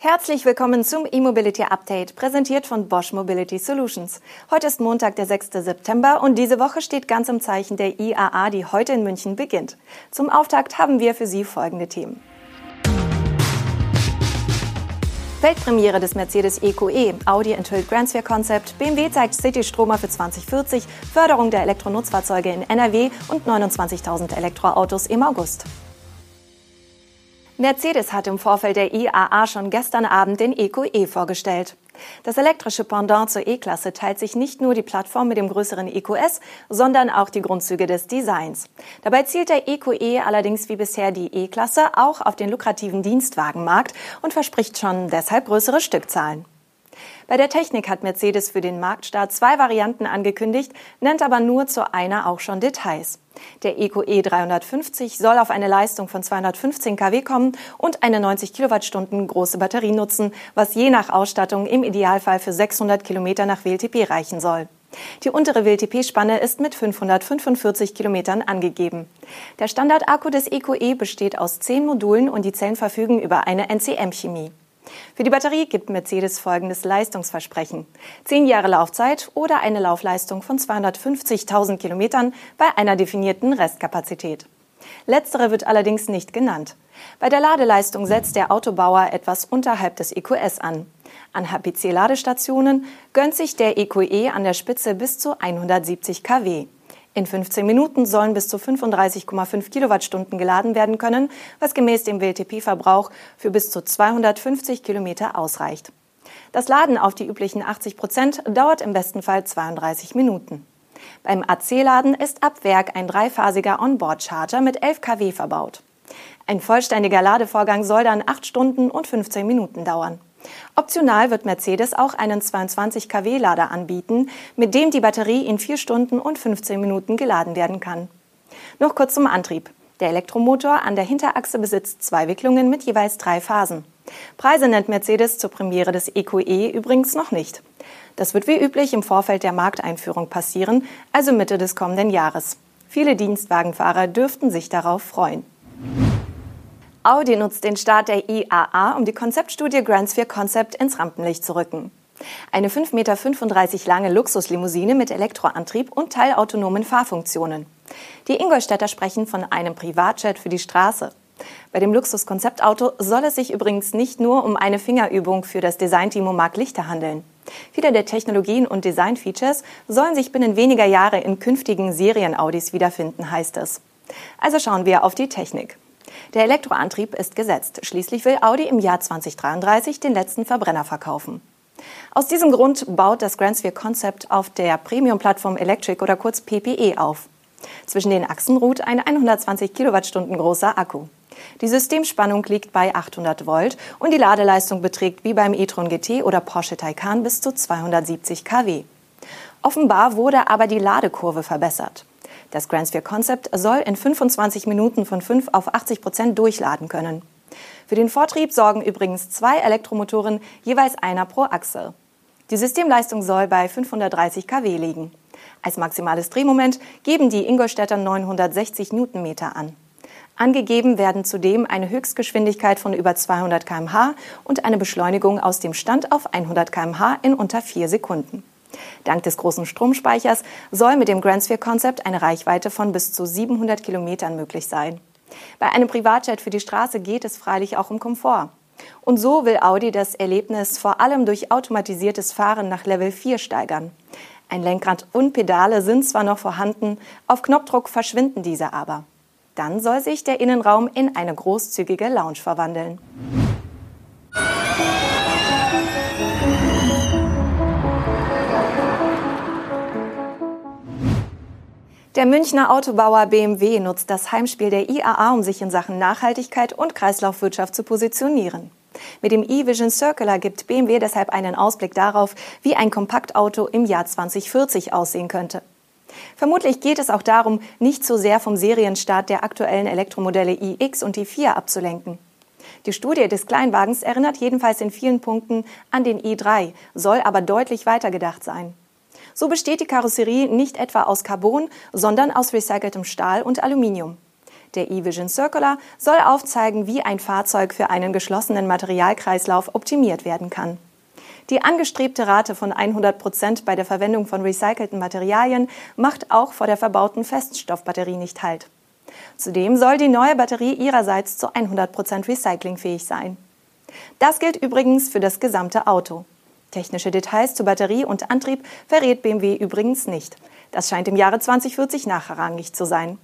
Herzlich willkommen zum E-Mobility Update, präsentiert von Bosch Mobility Solutions. Heute ist Montag, der 6. September und diese Woche steht ganz im Zeichen der IAA, die heute in München beginnt. Zum Auftakt haben wir für Sie folgende Themen. Weltpremiere des Mercedes EQE, e. Audi enthüllt Grand Sphere Concept, BMW zeigt City-Stromer für 2040, Förderung der Elektronutzfahrzeuge in NRW und 29.000 Elektroautos im August. Mercedes hat im Vorfeld der IAA schon gestern Abend den EQE e vorgestellt. Das elektrische Pendant zur E-Klasse teilt sich nicht nur die Plattform mit dem größeren EQS, sondern auch die Grundzüge des Designs. Dabei zielt der EQE e allerdings wie bisher die E-Klasse auch auf den lukrativen Dienstwagenmarkt und verspricht schon deshalb größere Stückzahlen. Bei der Technik hat Mercedes für den Marktstart zwei Varianten angekündigt, nennt aber nur zu einer auch schon Details. Der EcoE 350 soll auf eine Leistung von 215 kW kommen und eine 90 Kilowattstunden große Batterie nutzen, was je nach Ausstattung im Idealfall für 600 Kilometer nach WLTP reichen soll. Die untere WLTP-Spanne ist mit 545 Kilometern angegeben. Der Standardakku des EcoE besteht aus zehn Modulen und die Zellen verfügen über eine NCM-Chemie. Für die Batterie gibt Mercedes folgendes Leistungsversprechen. Zehn Jahre Laufzeit oder eine Laufleistung von 250.000 Kilometern bei einer definierten Restkapazität. Letztere wird allerdings nicht genannt. Bei der Ladeleistung setzt der Autobauer etwas unterhalb des EQS an. An HPC-Ladestationen gönnt sich der EQE e an der Spitze bis zu 170 kW. In 15 Minuten sollen bis zu 35,5 Kilowattstunden geladen werden können, was gemäß dem WLTP-Verbrauch für bis zu 250 Kilometer ausreicht. Das Laden auf die üblichen 80 Prozent dauert im besten Fall 32 Minuten. Beim AC-Laden ist ab Werk ein dreiphasiger Onboard-Charger mit 11 kW verbaut. Ein vollständiger Ladevorgang soll dann 8 Stunden und 15 Minuten dauern. Optional wird Mercedes auch einen 22 kW Lader anbieten, mit dem die Batterie in 4 Stunden und 15 Minuten geladen werden kann. Noch kurz zum Antrieb. Der Elektromotor an der Hinterachse besitzt zwei Wicklungen mit jeweils drei Phasen. Preise nennt Mercedes zur Premiere des EQE e übrigens noch nicht. Das wird wie üblich im Vorfeld der Markteinführung passieren, also Mitte des kommenden Jahres. Viele Dienstwagenfahrer dürften sich darauf freuen. Audi nutzt den Start der IAA, um die Konzeptstudie Grand Sphere Concept ins Rampenlicht zu rücken. Eine 5,35 Meter lange Luxuslimousine mit Elektroantrieb und teilautonomen Fahrfunktionen. Die Ingolstädter sprechen von einem Privatjet für die Straße. Bei dem Luxuskonzeptauto soll es sich übrigens nicht nur um eine Fingerübung für das Designteam um Mark Lichter handeln. Viele der Technologien und Designfeatures sollen sich binnen weniger Jahre in künftigen Serien-Audis wiederfinden, heißt es. Also schauen wir auf die Technik. Der Elektroantrieb ist gesetzt. Schließlich will Audi im Jahr 2033 den letzten Verbrenner verkaufen. Aus diesem Grund baut das Grand Sphere Concept auf der Premium-Plattform Electric oder kurz PPE auf. Zwischen den Achsen ruht ein 120 Kilowattstunden großer Akku. Die Systemspannung liegt bei 800 Volt und die Ladeleistung beträgt wie beim e-tron GT oder Porsche Taycan bis zu 270 kW. Offenbar wurde aber die Ladekurve verbessert. Das Grand Sphere Concept soll in 25 Minuten von 5 auf 80 Prozent durchladen können. Für den Vortrieb sorgen übrigens zwei Elektromotoren, jeweils einer pro Achse. Die Systemleistung soll bei 530 kW liegen. Als maximales Drehmoment geben die Ingolstädter 960 Newtonmeter an. Angegeben werden zudem eine Höchstgeschwindigkeit von über 200 km/h und eine Beschleunigung aus dem Stand auf 100 km/h in unter vier Sekunden. Dank des großen Stromspeichers soll mit dem Grand Sphere Concept eine Reichweite von bis zu 700 Kilometern möglich sein. Bei einem Privatjet für die Straße geht es freilich auch um Komfort. Und so will Audi das Erlebnis vor allem durch automatisiertes Fahren nach Level 4 steigern. Ein Lenkrad und Pedale sind zwar noch vorhanden, auf Knopfdruck verschwinden diese aber. Dann soll sich der Innenraum in eine großzügige Lounge verwandeln. Der Münchner Autobauer BMW nutzt das Heimspiel der IAA, um sich in Sachen Nachhaltigkeit und Kreislaufwirtschaft zu positionieren. Mit dem e-Vision Circular gibt BMW deshalb einen Ausblick darauf, wie ein Kompaktauto im Jahr 2040 aussehen könnte. Vermutlich geht es auch darum, nicht so sehr vom Serienstart der aktuellen Elektromodelle iX und i4 abzulenken. Die Studie des Kleinwagens erinnert jedenfalls in vielen Punkten an den i3, soll aber deutlich weitergedacht sein. So besteht die Karosserie nicht etwa aus Carbon, sondern aus recyceltem Stahl und Aluminium. Der eVision Circular soll aufzeigen, wie ein Fahrzeug für einen geschlossenen Materialkreislauf optimiert werden kann. Die angestrebte Rate von 100 Prozent bei der Verwendung von recycelten Materialien macht auch vor der verbauten Feststoffbatterie nicht Halt. Zudem soll die neue Batterie ihrerseits zu 100 Prozent recyclingfähig sein. Das gilt übrigens für das gesamte Auto. Technische Details zu Batterie und Antrieb verrät BMW übrigens nicht. Das scheint im Jahre 2040 nachrangig zu sein.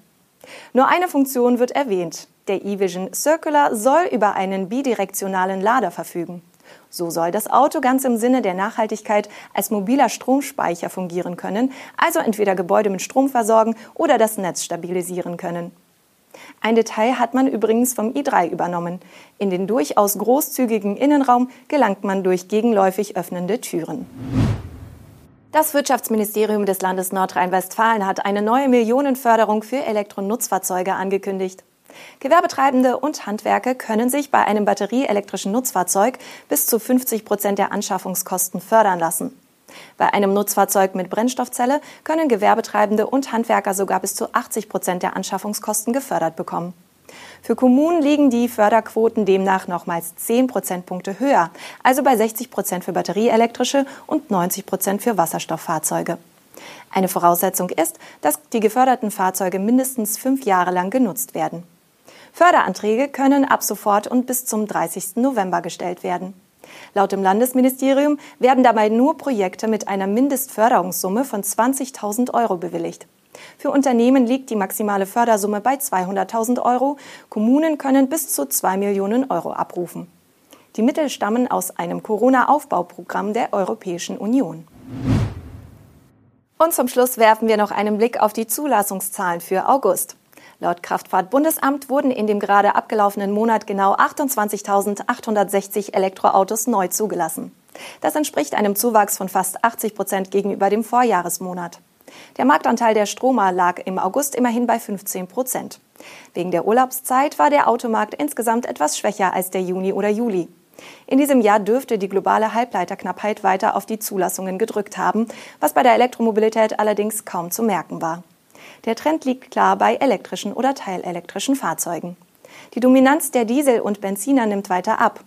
Nur eine Funktion wird erwähnt. Der eVision Circular soll über einen bidirektionalen Lader verfügen. So soll das Auto ganz im Sinne der Nachhaltigkeit als mobiler Stromspeicher fungieren können, also entweder Gebäude mit Strom versorgen oder das Netz stabilisieren können. Ein Detail hat man übrigens vom i3 übernommen. In den durchaus großzügigen Innenraum gelangt man durch gegenläufig öffnende Türen. Das Wirtschaftsministerium des Landes Nordrhein-Westfalen hat eine neue Millionenförderung für Elektronutzfahrzeuge angekündigt. Gewerbetreibende und Handwerker können sich bei einem batterieelektrischen Nutzfahrzeug bis zu 50 Prozent der Anschaffungskosten fördern lassen. Bei einem Nutzfahrzeug mit Brennstoffzelle können Gewerbetreibende und Handwerker sogar bis zu 80 Prozent der Anschaffungskosten gefördert bekommen. Für Kommunen liegen die Förderquoten demnach nochmals 10 Prozentpunkte höher, also bei 60 Prozent für batterieelektrische und 90 Prozent für Wasserstofffahrzeuge. Eine Voraussetzung ist, dass die geförderten Fahrzeuge mindestens fünf Jahre lang genutzt werden. Förderanträge können ab sofort und bis zum 30. November gestellt werden. Laut dem Landesministerium werden dabei nur Projekte mit einer Mindestförderungssumme von 20.000 Euro bewilligt. Für Unternehmen liegt die maximale Fördersumme bei 200.000 Euro. Kommunen können bis zu 2 Millionen Euro abrufen. Die Mittel stammen aus einem Corona-Aufbauprogramm der Europäischen Union. Und zum Schluss werfen wir noch einen Blick auf die Zulassungszahlen für August. Laut Kraftfahrtbundesamt wurden in dem gerade abgelaufenen Monat genau 28.860 Elektroautos neu zugelassen. Das entspricht einem Zuwachs von fast 80 Prozent gegenüber dem Vorjahresmonat. Der Marktanteil der Stromer lag im August immerhin bei 15 Prozent. Wegen der Urlaubszeit war der Automarkt insgesamt etwas schwächer als der Juni oder Juli. In diesem Jahr dürfte die globale Halbleiterknappheit weiter auf die Zulassungen gedrückt haben, was bei der Elektromobilität allerdings kaum zu merken war. Der Trend liegt klar bei elektrischen oder teilelektrischen Fahrzeugen. Die Dominanz der Diesel und Benziner nimmt weiter ab.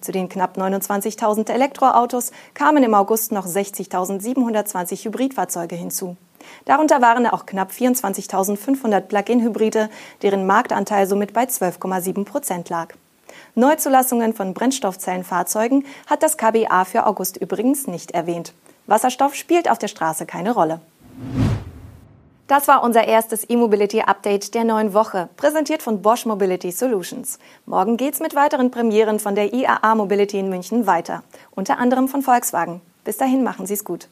Zu den knapp 29.000 Elektroautos kamen im August noch 60.720 Hybridfahrzeuge hinzu. Darunter waren auch knapp 24.500 Plug-in-Hybride, deren Marktanteil somit bei 12,7 Prozent lag. Neuzulassungen von Brennstoffzellenfahrzeugen hat das KBA für August übrigens nicht erwähnt. Wasserstoff spielt auf der Straße keine Rolle. Das war unser erstes E-Mobility-Update der neuen Woche, präsentiert von Bosch Mobility Solutions. Morgen geht's mit weiteren Premieren von der IAA Mobility in München weiter, unter anderem von Volkswagen. Bis dahin machen Sie's gut.